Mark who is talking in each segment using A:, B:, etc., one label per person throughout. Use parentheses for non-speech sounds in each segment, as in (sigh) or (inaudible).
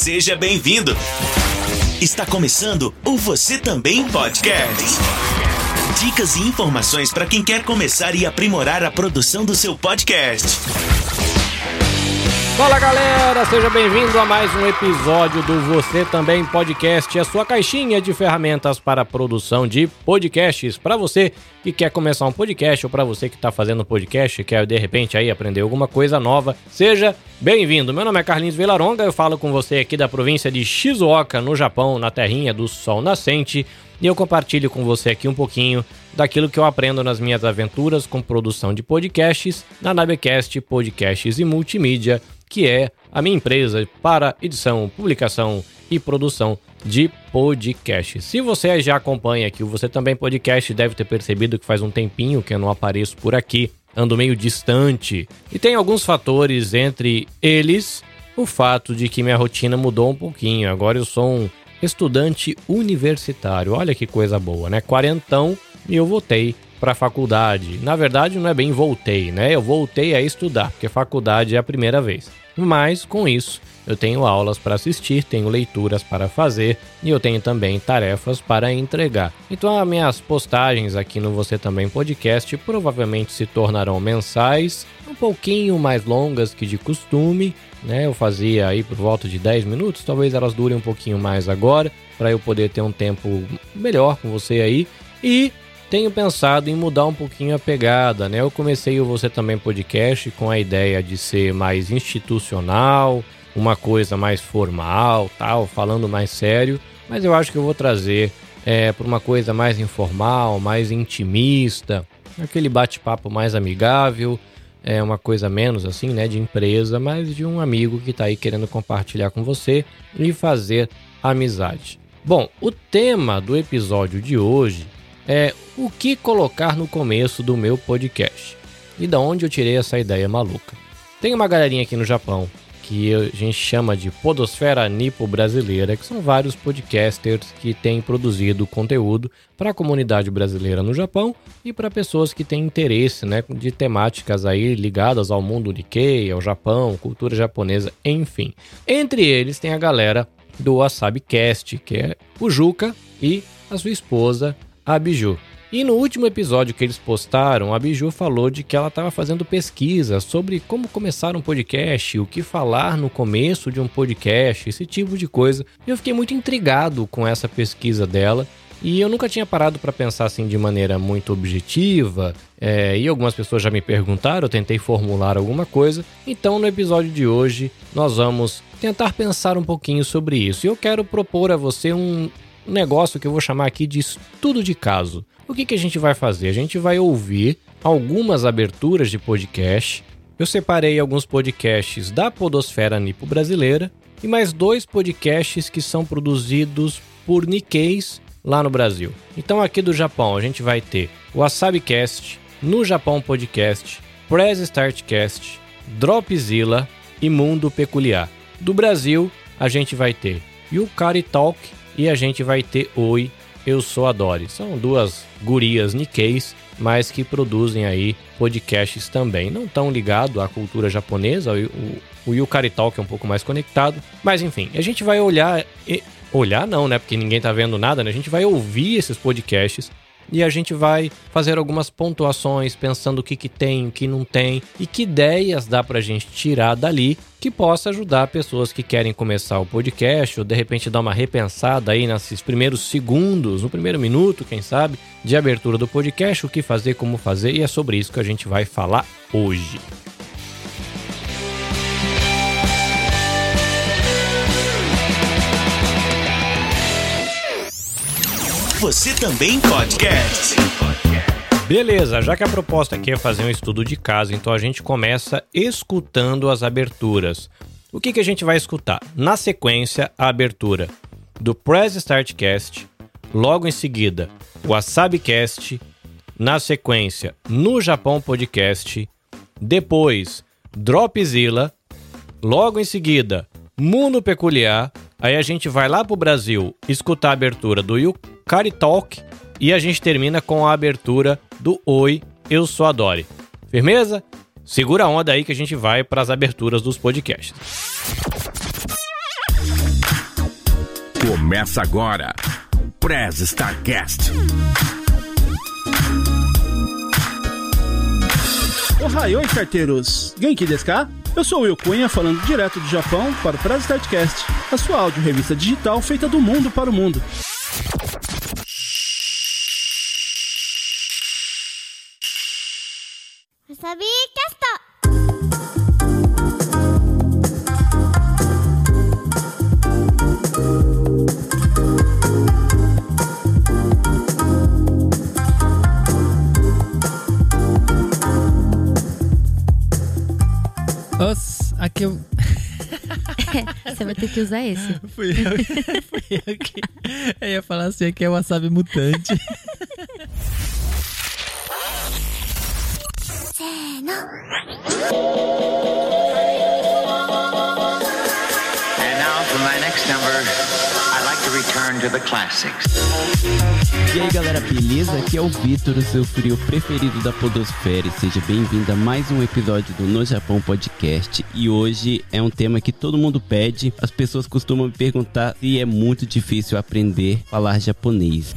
A: Seja bem-vindo. Está começando o Você Também Podcast. Dicas e informações para quem quer começar e aprimorar a produção do seu podcast.
B: Fala galera, seja bem-vindo a mais um episódio do Você Também Podcast, a sua caixinha de ferramentas para produção de podcasts. Para você que quer começar um podcast ou para você que está fazendo podcast e quer de repente aí aprender alguma coisa nova, seja bem-vindo. Meu nome é Carlinhos Vilaronga, eu falo com você aqui da província de Shizuoka, no Japão, na terrinha do sol nascente. E eu compartilho com você aqui um pouquinho daquilo que eu aprendo nas minhas aventuras com produção de podcasts na Nabecast Podcasts e Multimídia que é a minha empresa para edição, publicação e produção de podcast. Se você já acompanha aqui Você Também Podcast, deve ter percebido que faz um tempinho que eu não apareço por aqui, ando meio distante. E tem alguns fatores, entre eles o fato de que minha rotina mudou um pouquinho. Agora eu sou um estudante universitário. Olha que coisa boa, né? Quarentão e eu voltei para a faculdade. Na verdade, não é bem voltei, né? Eu voltei a estudar, porque faculdade é a primeira vez. Mas com isso, eu tenho aulas para assistir, tenho leituras para fazer e eu tenho também tarefas para entregar. Então, as minhas postagens aqui no Você Também Podcast provavelmente se tornarão mensais, um pouquinho mais longas que de costume, né? Eu fazia aí por volta de 10 minutos, talvez elas durem um pouquinho mais agora, para eu poder ter um tempo melhor com você aí. E tenho pensado em mudar um pouquinho a pegada, né? Eu comecei o Você Também Podcast com a ideia de ser mais institucional, uma coisa mais formal, tal, falando mais sério, mas eu acho que eu vou trazer é, para uma coisa mais informal, mais intimista, aquele bate-papo mais amigável, é uma coisa menos assim, né, de empresa, mas de um amigo que está aí querendo compartilhar com você e fazer amizade. Bom, o tema do episódio de hoje é o que colocar no começo do meu podcast. E da onde eu tirei essa ideia maluca. Tem uma galerinha aqui no Japão que a gente chama de Podosfera Nipo Brasileira, que são vários podcasters que têm produzido conteúdo para a comunidade brasileira no Japão e para pessoas que têm interesse né, de temáticas aí ligadas ao mundo Nikkei, ao Japão, cultura japonesa, enfim. Entre eles tem a galera do WasabiCast, que é o Juca e a sua esposa, a Biju. E no último episódio que eles postaram, a Biju falou de que ela estava fazendo pesquisa sobre como começar um podcast, o que falar no começo de um podcast, esse tipo de coisa. E eu fiquei muito intrigado com essa pesquisa dela. E eu nunca tinha parado para pensar assim de maneira muito objetiva. É, e algumas pessoas já me perguntaram, eu tentei formular alguma coisa. Então, no episódio de hoje, nós vamos tentar pensar um pouquinho sobre isso. E eu quero propor a você um, um negócio que eu vou chamar aqui de estudo de caso. O que, que a gente vai fazer? A gente vai ouvir algumas aberturas de podcast. Eu separei alguns podcasts da Podosfera Nipo Brasileira e mais dois podcasts que são produzidos por Nikkeis lá no Brasil. Então aqui do Japão a gente vai ter o WasabiCast, No Japão Podcast, Press Startcast, Dropzilla e Mundo Peculiar. Do Brasil a gente vai ter Yukari Talk e a gente vai ter Oi, Eu Sou a Dory. São duas gurias Nikkeis, mas que produzem aí podcasts também. Não tão ligado à cultura japonesa, o, o Yukari Talk é um pouco mais conectado. Mas enfim, a gente vai olhar... E, olhar não, né? Porque ninguém tá vendo nada, né? A gente vai ouvir esses podcasts e a gente vai fazer algumas pontuações pensando o que, que tem, o que não tem e que ideias dá pra gente tirar dali que possa ajudar pessoas que querem começar o podcast ou de repente dar uma repensada aí nesses primeiros segundos, no primeiro minuto, quem sabe, de abertura do podcast, o que fazer, como fazer e é sobre isso que a gente vai falar hoje.
A: Você também podcast.
B: Beleza, já que a proposta aqui é fazer um estudo de caso, então a gente começa escutando as aberturas. O que, que a gente vai escutar? Na sequência, a abertura do Press Startcast, logo em seguida, o WasabiCast, na sequência, no Japão Podcast, depois, Dropzilla, logo em seguida, Mundo Peculiar, aí a gente vai lá pro Brasil escutar a abertura do Yukari Talk e a gente termina com a abertura do Oi, eu sou a Dory. Firmeza? Segura a onda aí que a gente vai para as aberturas dos podcasts.
C: Começa agora. Prez Starcast.
D: Ohayoi, carteiros! Genki desu ka? Eu sou o Will Cunha, falando direto do Japão para o Prez Startcast, a sua áudio revista digital feita do mundo para o mundo.
E: Os, aqui eu. (laughs)
F: Você vai ter que usar esse. (laughs)
E: Fui eu, fui eu que. Eu ia falar assim, aqui é o wasabi mutante.
G: And now for my next number,
H: E aí galera, beleza? Aqui é o Vitor, o seu frio preferido da Podosfera. E seja bem-vindo a mais um episódio do No Japão Podcast. E hoje é um tema que todo mundo pede. As pessoas costumam me perguntar se é muito difícil aprender a falar japonês.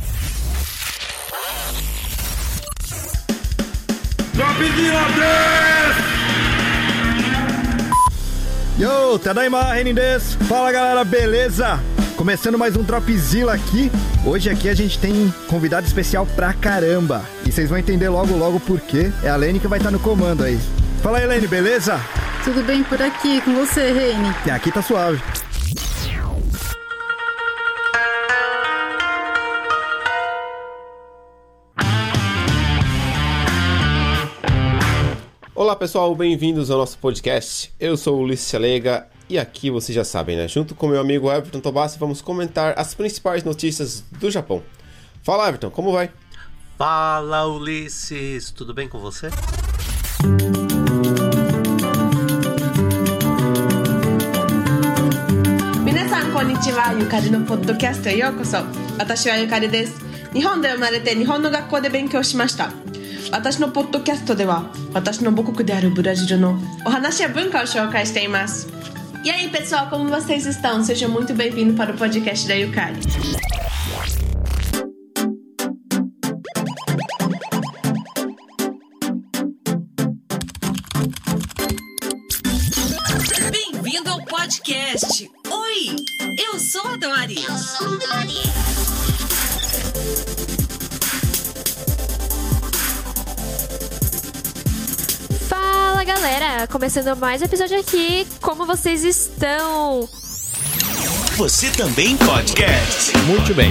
I: Yo, Tadaima, Renin desu. Fala galera, beleza? Começando mais um Dropzilla aqui. Hoje aqui a gente tem um convidado especial pra caramba. E vocês vão entender logo logo por quê. É a Lene que vai estar no comando aí. Fala aí, Lene, beleza?
J: Tudo bem por aqui com você, Reine?
I: E aqui tá suave.
K: Olá pessoal, bem-vindos ao nosso podcast. Eu sou o Ulisses Chalega e aqui vocês já sabem, né? Junto com meu amigo Everton Tobassi vamos comentar as principais notícias do Japão. Fala Everton, como vai?
L: Fala Ulisses, tudo bem com você?
M: 皆さんこんにちはゆかりのポッドキャストへようこそ私はゆかりです日本で生まれて日本の学校で勉強しました私のポッドキャストでは私の母国であるブラジルのお話や文化を紹介しています E aí pessoal, como vocês estão? Sejam muito bem-vindos para o podcast da Yukari.
F: Começando mais um episódio aqui. Como vocês estão?
A: Você também podcast.
B: Muito bem.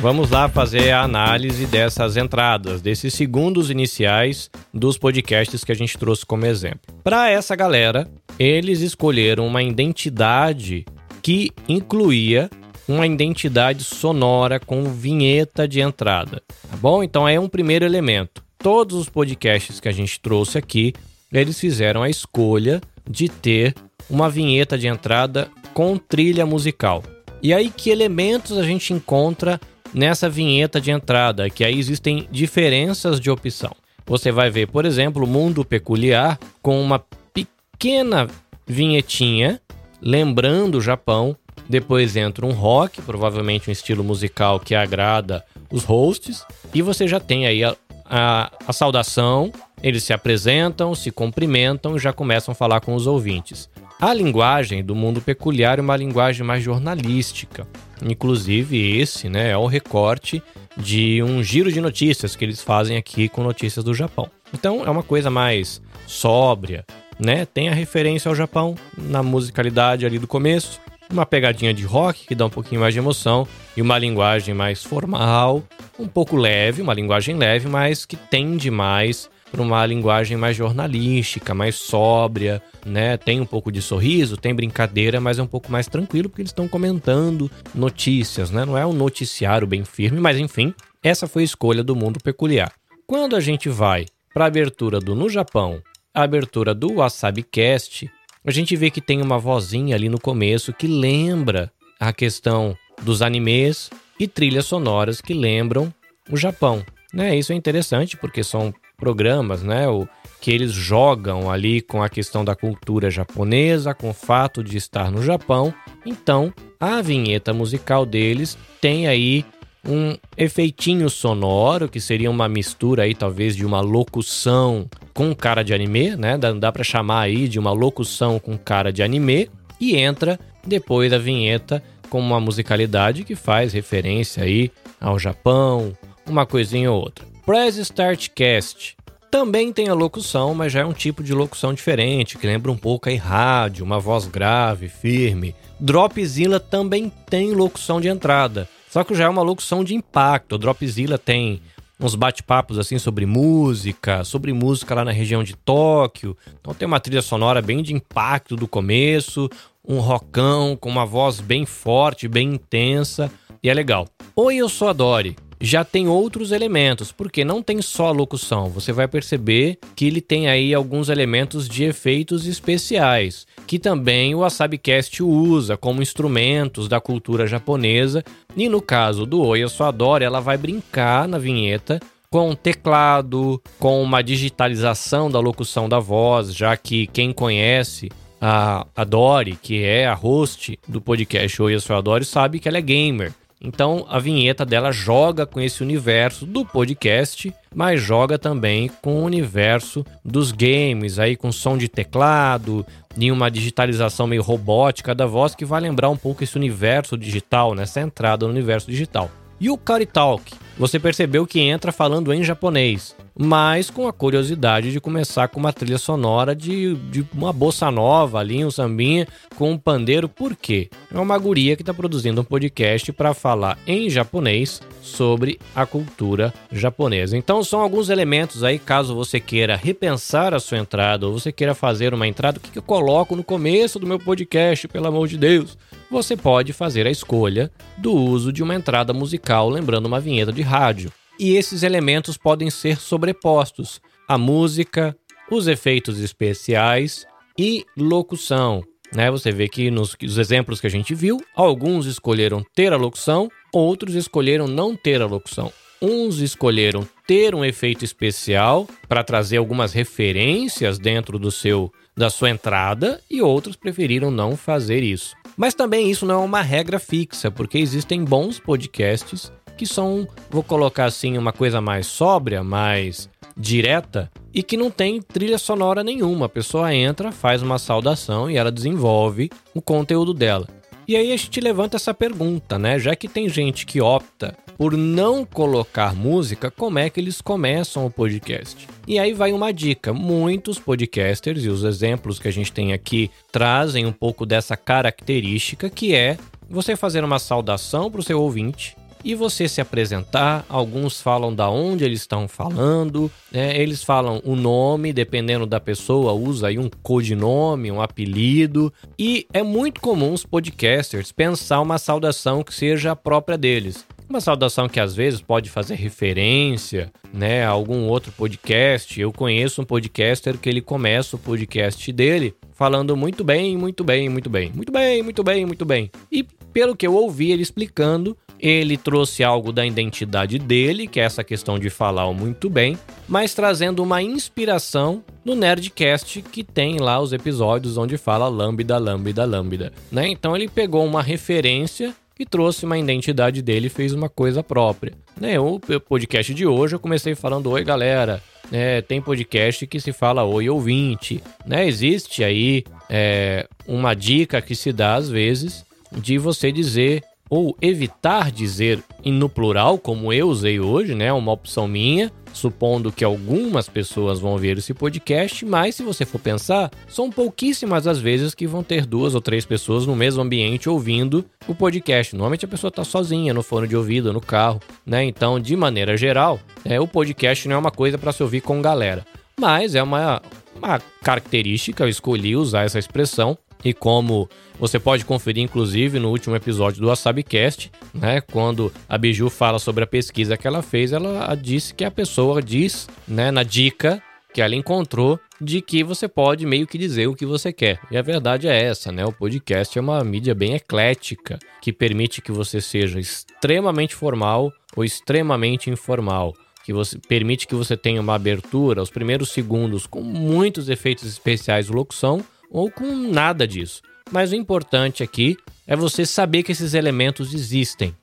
B: Vamos lá fazer a análise dessas entradas, desses segundos iniciais dos podcasts que a gente trouxe como exemplo. Para essa galera, eles escolheram uma identidade que incluía uma identidade sonora com vinheta de entrada, tá bom? Então é um primeiro elemento. Todos os podcasts que a gente trouxe aqui, eles fizeram a escolha de ter uma vinheta de entrada com trilha musical. E aí que elementos a gente encontra nessa vinheta de entrada, que aí existem diferenças de opção. Você vai ver, por exemplo, o Mundo Peculiar com uma pequena vinhetinha lembrando o Japão. Depois entra um rock, provavelmente um estilo musical que agrada os hosts. E você já tem aí a, a, a saudação, eles se apresentam, se cumprimentam e já começam a falar com os ouvintes. A linguagem do mundo peculiar é uma linguagem mais jornalística. Inclusive, esse né, é o recorte de um giro de notícias que eles fazem aqui com notícias do Japão. Então, é uma coisa mais sóbria, né? Tem a referência ao Japão na musicalidade ali do começo, uma pegadinha de rock que dá um pouquinho mais de emoção e uma linguagem mais formal, um pouco leve, uma linguagem leve, mas que tende mais para uma linguagem mais jornalística, mais sóbria, né? Tem um pouco de sorriso, tem brincadeira, mas é um pouco mais tranquilo porque eles estão comentando notícias, né? Não é um noticiário bem firme, mas enfim, essa foi a escolha do mundo peculiar. Quando a gente vai para a abertura do No Japão, a abertura do WasabiCast, a gente vê que tem uma vozinha ali no começo que lembra a questão dos animes e trilhas sonoras que lembram o Japão. Né? Isso é interessante porque são programas, né, o, que eles jogam ali com a questão da cultura japonesa, com o fato de estar no Japão. Então, a vinheta musical deles tem aí um efeitinho sonoro, que seria uma mistura aí talvez de uma locução com cara de anime, né? Dá, dá para chamar aí de uma locução com cara de anime e entra depois da vinheta com uma musicalidade que faz referência aí ao Japão, uma coisinha ou outra. Press Start Cast também tem a locução, mas já é um tipo de locução diferente, que lembra um pouco aí rádio, uma voz grave, firme. Dropzilla também tem locução de entrada, só que já é uma locução de impacto. O Dropzilla tem uns bate-papos assim sobre música, sobre música lá na região de Tóquio. Então tem uma trilha sonora bem de impacto do começo, um rockão com uma voz bem forte, bem intensa, e é legal. Oi, eu sou a Dori já tem outros elementos, porque não tem só a locução. Você vai perceber que ele tem aí alguns elementos de efeitos especiais, que também o WasabiCast usa como instrumentos da cultura japonesa. E no caso do Oi, eu adoro, ela vai brincar na vinheta com teclado, com uma digitalização da locução da voz, já que quem conhece a, a Dori, que é a host do podcast Oi, eu sou a Dori, sabe que ela é gamer. Então a vinheta dela joga com esse universo do podcast, mas joga também com o universo dos games, aí com som de teclado, e uma digitalização meio robótica da voz que vai lembrar um pouco esse universo digital, nessa entrada no universo digital. E o Kari Talk, você percebeu que entra falando em japonês, mas com a curiosidade de começar com uma trilha sonora de, de uma bossa nova ali, um sambinha com um pandeiro, por quê? É uma guria que está produzindo um podcast para falar em japonês sobre a cultura japonesa. Então são alguns elementos aí, caso você queira repensar a sua entrada ou você queira fazer uma entrada, o que, que eu coloco no começo do meu podcast, pelo amor de Deus? Você pode fazer a escolha do uso de uma entrada musical, lembrando uma vinheta de rádio. E esses elementos podem ser sobrepostos: a música, os efeitos especiais e locução. Né? Você vê que nos, exemplos que a gente viu, alguns escolheram ter a locução, outros escolheram não ter a locução. Uns escolheram ter um efeito especial para trazer algumas referências dentro do seu da sua entrada e outros preferiram não fazer isso. Mas também isso não é uma regra fixa, porque existem bons podcasts que são, vou colocar assim, uma coisa mais sóbria, mais direta e que não tem trilha sonora nenhuma. A pessoa entra, faz uma saudação e ela desenvolve o conteúdo dela. E aí a gente levanta essa pergunta, né? Já que tem gente que opta por não colocar música, como é que eles começam o podcast? E aí vai uma dica: muitos podcasters e os exemplos que a gente tem aqui trazem um pouco dessa característica que é você fazer uma saudação para o seu ouvinte e você se apresentar. Alguns falam da onde eles estão falando, né? eles falam o nome, dependendo da pessoa, usa aí um codinome, um apelido. E é muito comum os podcasters pensar uma saudação que seja a própria deles. Uma saudação que às vezes pode fazer referência, né, a algum outro podcast. Eu conheço um podcaster que ele começa o podcast dele falando muito bem, muito bem, muito bem, muito bem, muito bem, muito bem. E pelo que eu ouvi ele explicando, ele trouxe algo da identidade dele, que é essa questão de falar muito bem, mas trazendo uma inspiração no Nerdcast que tem lá os episódios onde fala lambda, lambda, lambda, né? Então ele pegou uma referência e trouxe uma identidade dele e fez uma coisa própria. Né? O podcast de hoje eu comecei falando oi galera, é, tem podcast que se fala oi ouvinte, né? Existe aí é, uma dica que se dá às vezes de você dizer ou evitar dizer no plural, como eu usei hoje, né? Uma opção minha, supondo que algumas pessoas vão ver esse podcast, mas se você for pensar, são pouquíssimas as vezes que vão ter duas ou três pessoas no mesmo ambiente ouvindo o podcast. Normalmente a pessoa está sozinha no fone de ouvido, no carro, né? Então, de maneira geral, é, o podcast não é uma coisa para se ouvir com galera, mas é uma, uma característica, eu escolhi usar essa expressão e como você pode conferir, inclusive, no último episódio do WasabiCast, né? Quando a Biju fala sobre a pesquisa que ela fez, ela disse que a pessoa diz, né, na dica que ela encontrou, de que você pode meio que dizer o que você quer. E a verdade é essa, né? O podcast é uma mídia bem eclética, que permite que você seja extremamente formal ou extremamente informal que você permite que você tenha uma abertura, os primeiros segundos com muitos efeitos especiais de locução ou com nada disso. Mas o importante aqui é você saber que esses elementos existem.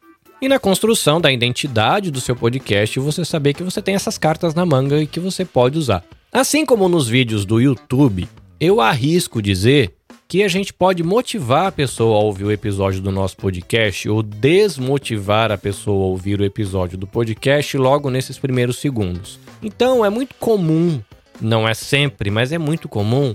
B: E na construção da identidade do seu podcast, você saber que você tem essas cartas na manga e que você pode usar. Assim como nos vídeos do YouTube, eu arrisco dizer que a gente pode motivar a pessoa a ouvir o episódio do nosso podcast ou desmotivar a pessoa a ouvir o episódio do podcast logo nesses primeiros segundos. Então é muito comum, não é sempre, mas é muito comum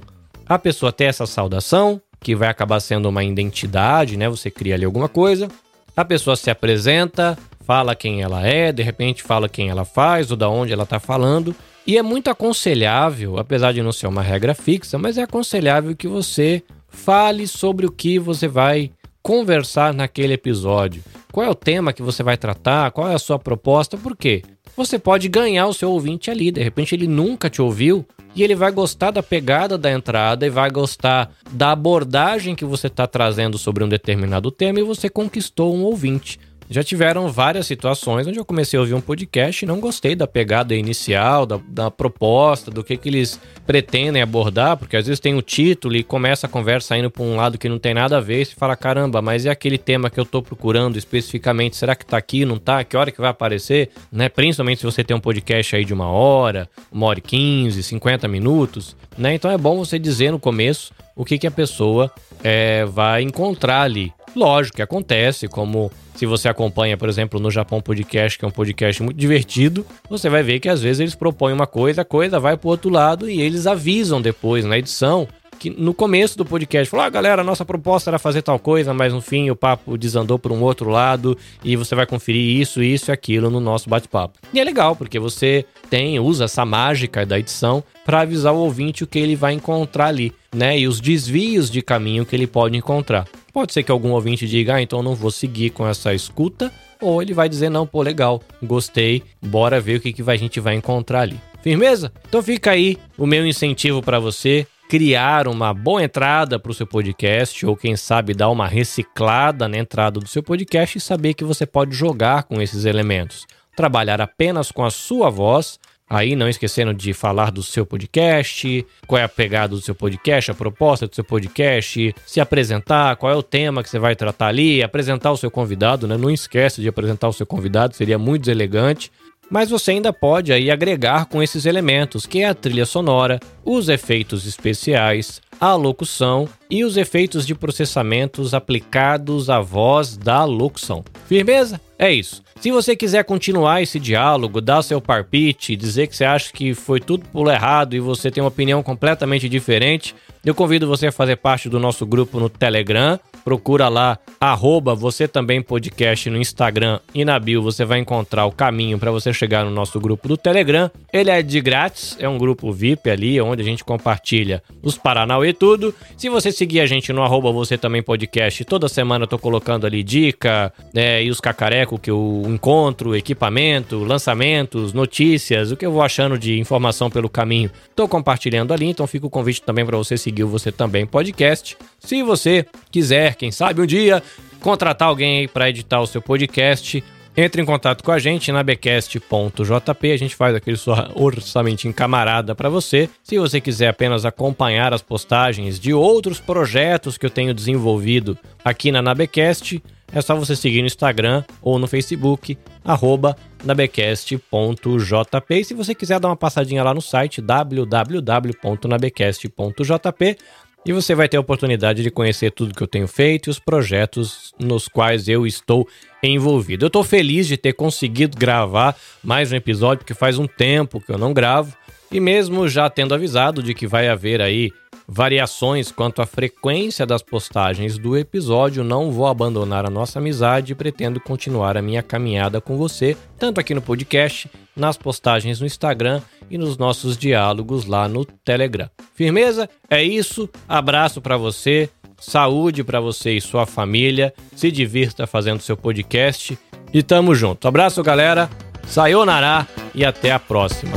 B: a pessoa ter essa saudação, que vai acabar sendo uma identidade, né? Você cria ali alguma coisa, a pessoa se apresenta, fala quem ela é, de repente fala quem ela faz ou da onde ela está falando. E é muito aconselhável, apesar de não ser uma regra fixa, mas é aconselhável que você fale sobre o que você vai conversar naquele episódio. Qual é o tema que você vai tratar? Qual é a sua proposta? Por quê? Você pode ganhar o seu ouvinte ali. De repente ele nunca te ouviu e ele vai gostar da pegada da entrada e vai gostar da abordagem que você está trazendo sobre um determinado tema e você conquistou um ouvinte. Já tiveram várias situações onde eu comecei a ouvir um podcast e não gostei da pegada inicial, da, da proposta, do que, que eles pretendem abordar, porque às vezes tem o título e começa a conversa indo para um lado que não tem nada a ver, e fala, caramba, mas é aquele tema que eu estou procurando especificamente, será que está aqui, não está? Que hora que vai aparecer? Né? Principalmente se você tem um podcast aí de uma hora, uma hora e quinze, cinquenta minutos, né? Então é bom você dizer no começo o que, que a pessoa é, vai encontrar ali. Lógico que acontece, como se você acompanha, por exemplo, no Japão Podcast, que é um podcast muito divertido, você vai ver que às vezes eles propõem uma coisa, a coisa vai pro outro lado e eles avisam depois na edição que no começo do podcast falou: ah, galera, nossa proposta era fazer tal coisa, mas no fim o papo desandou para um outro lado e você vai conferir isso, isso e aquilo no nosso bate-papo. E é legal, porque você tem, usa essa mágica da edição para avisar o ouvinte o que ele vai encontrar ali, né? E os desvios de caminho que ele pode encontrar. Pode ser que algum ouvinte diga, ah, então não vou seguir com essa escuta, ou ele vai dizer, não, pô, legal, gostei, bora ver o que, que a gente vai encontrar ali. Firmeza? Então fica aí o meu incentivo para você criar uma boa entrada para o seu podcast, ou quem sabe dar uma reciclada na entrada do seu podcast e saber que você pode jogar com esses elementos. Trabalhar apenas com a sua voz Aí não esquecendo de falar do seu podcast, qual é a pegada do seu podcast, a proposta do seu podcast, se apresentar, qual é o tema que você vai tratar ali, apresentar o seu convidado, né? Não esquece de apresentar o seu convidado, seria muito deselegante. Mas você ainda pode aí agregar com esses elementos, que é a trilha sonora, os efeitos especiais, a locução e os efeitos de processamentos aplicados à voz da locução. Firmeza? É isso. Se você quiser continuar esse diálogo, dar seu parpite, dizer que você acha que foi tudo por errado e você tem uma opinião completamente diferente, eu convido você a fazer parte do nosso grupo no Telegram. Procura lá, arroba você também podcast no Instagram e na bio você vai encontrar o caminho para você chegar no nosso grupo do Telegram. Ele é de grátis, é um grupo VIP ali, onde a gente compartilha os Paranauê e tudo. Se você seguir a gente no arroba você também podcast, toda semana eu tô colocando ali dica né, e os cacareco que eu encontro, equipamento, lançamentos, notícias, o que eu vou achando de informação pelo caminho. Tô compartilhando ali, então fica o convite também para você seguir o Você Também Podcast. Se você quiser, quem sabe um dia, contratar alguém aí para editar o seu podcast, entre em contato com a gente na becast.jp, a gente faz aquele orçamento em camarada para você. Se você quiser apenas acompanhar as postagens de outros projetos que eu tenho desenvolvido aqui na Nabecast, é só você seguir no Instagram ou no Facebook, arroba nabecast.jp. E se você quiser dar uma passadinha lá no site www.nabecast.jp, e você vai ter a oportunidade de conhecer tudo que eu tenho feito e os projetos nos quais eu estou envolvido. Eu estou feliz de ter conseguido gravar mais um episódio, porque faz um tempo que eu não gravo. E mesmo já tendo avisado de que vai haver aí variações quanto à frequência das postagens do episódio, não vou abandonar a nossa amizade e pretendo continuar a minha caminhada com você, tanto aqui no podcast, nas postagens no Instagram e nos nossos diálogos lá no Telegram. Firmeza? É isso. Abraço para você. Saúde para você e sua família. Se divirta fazendo seu podcast e tamo junto. Abraço, galera. Sayonara e até a próxima.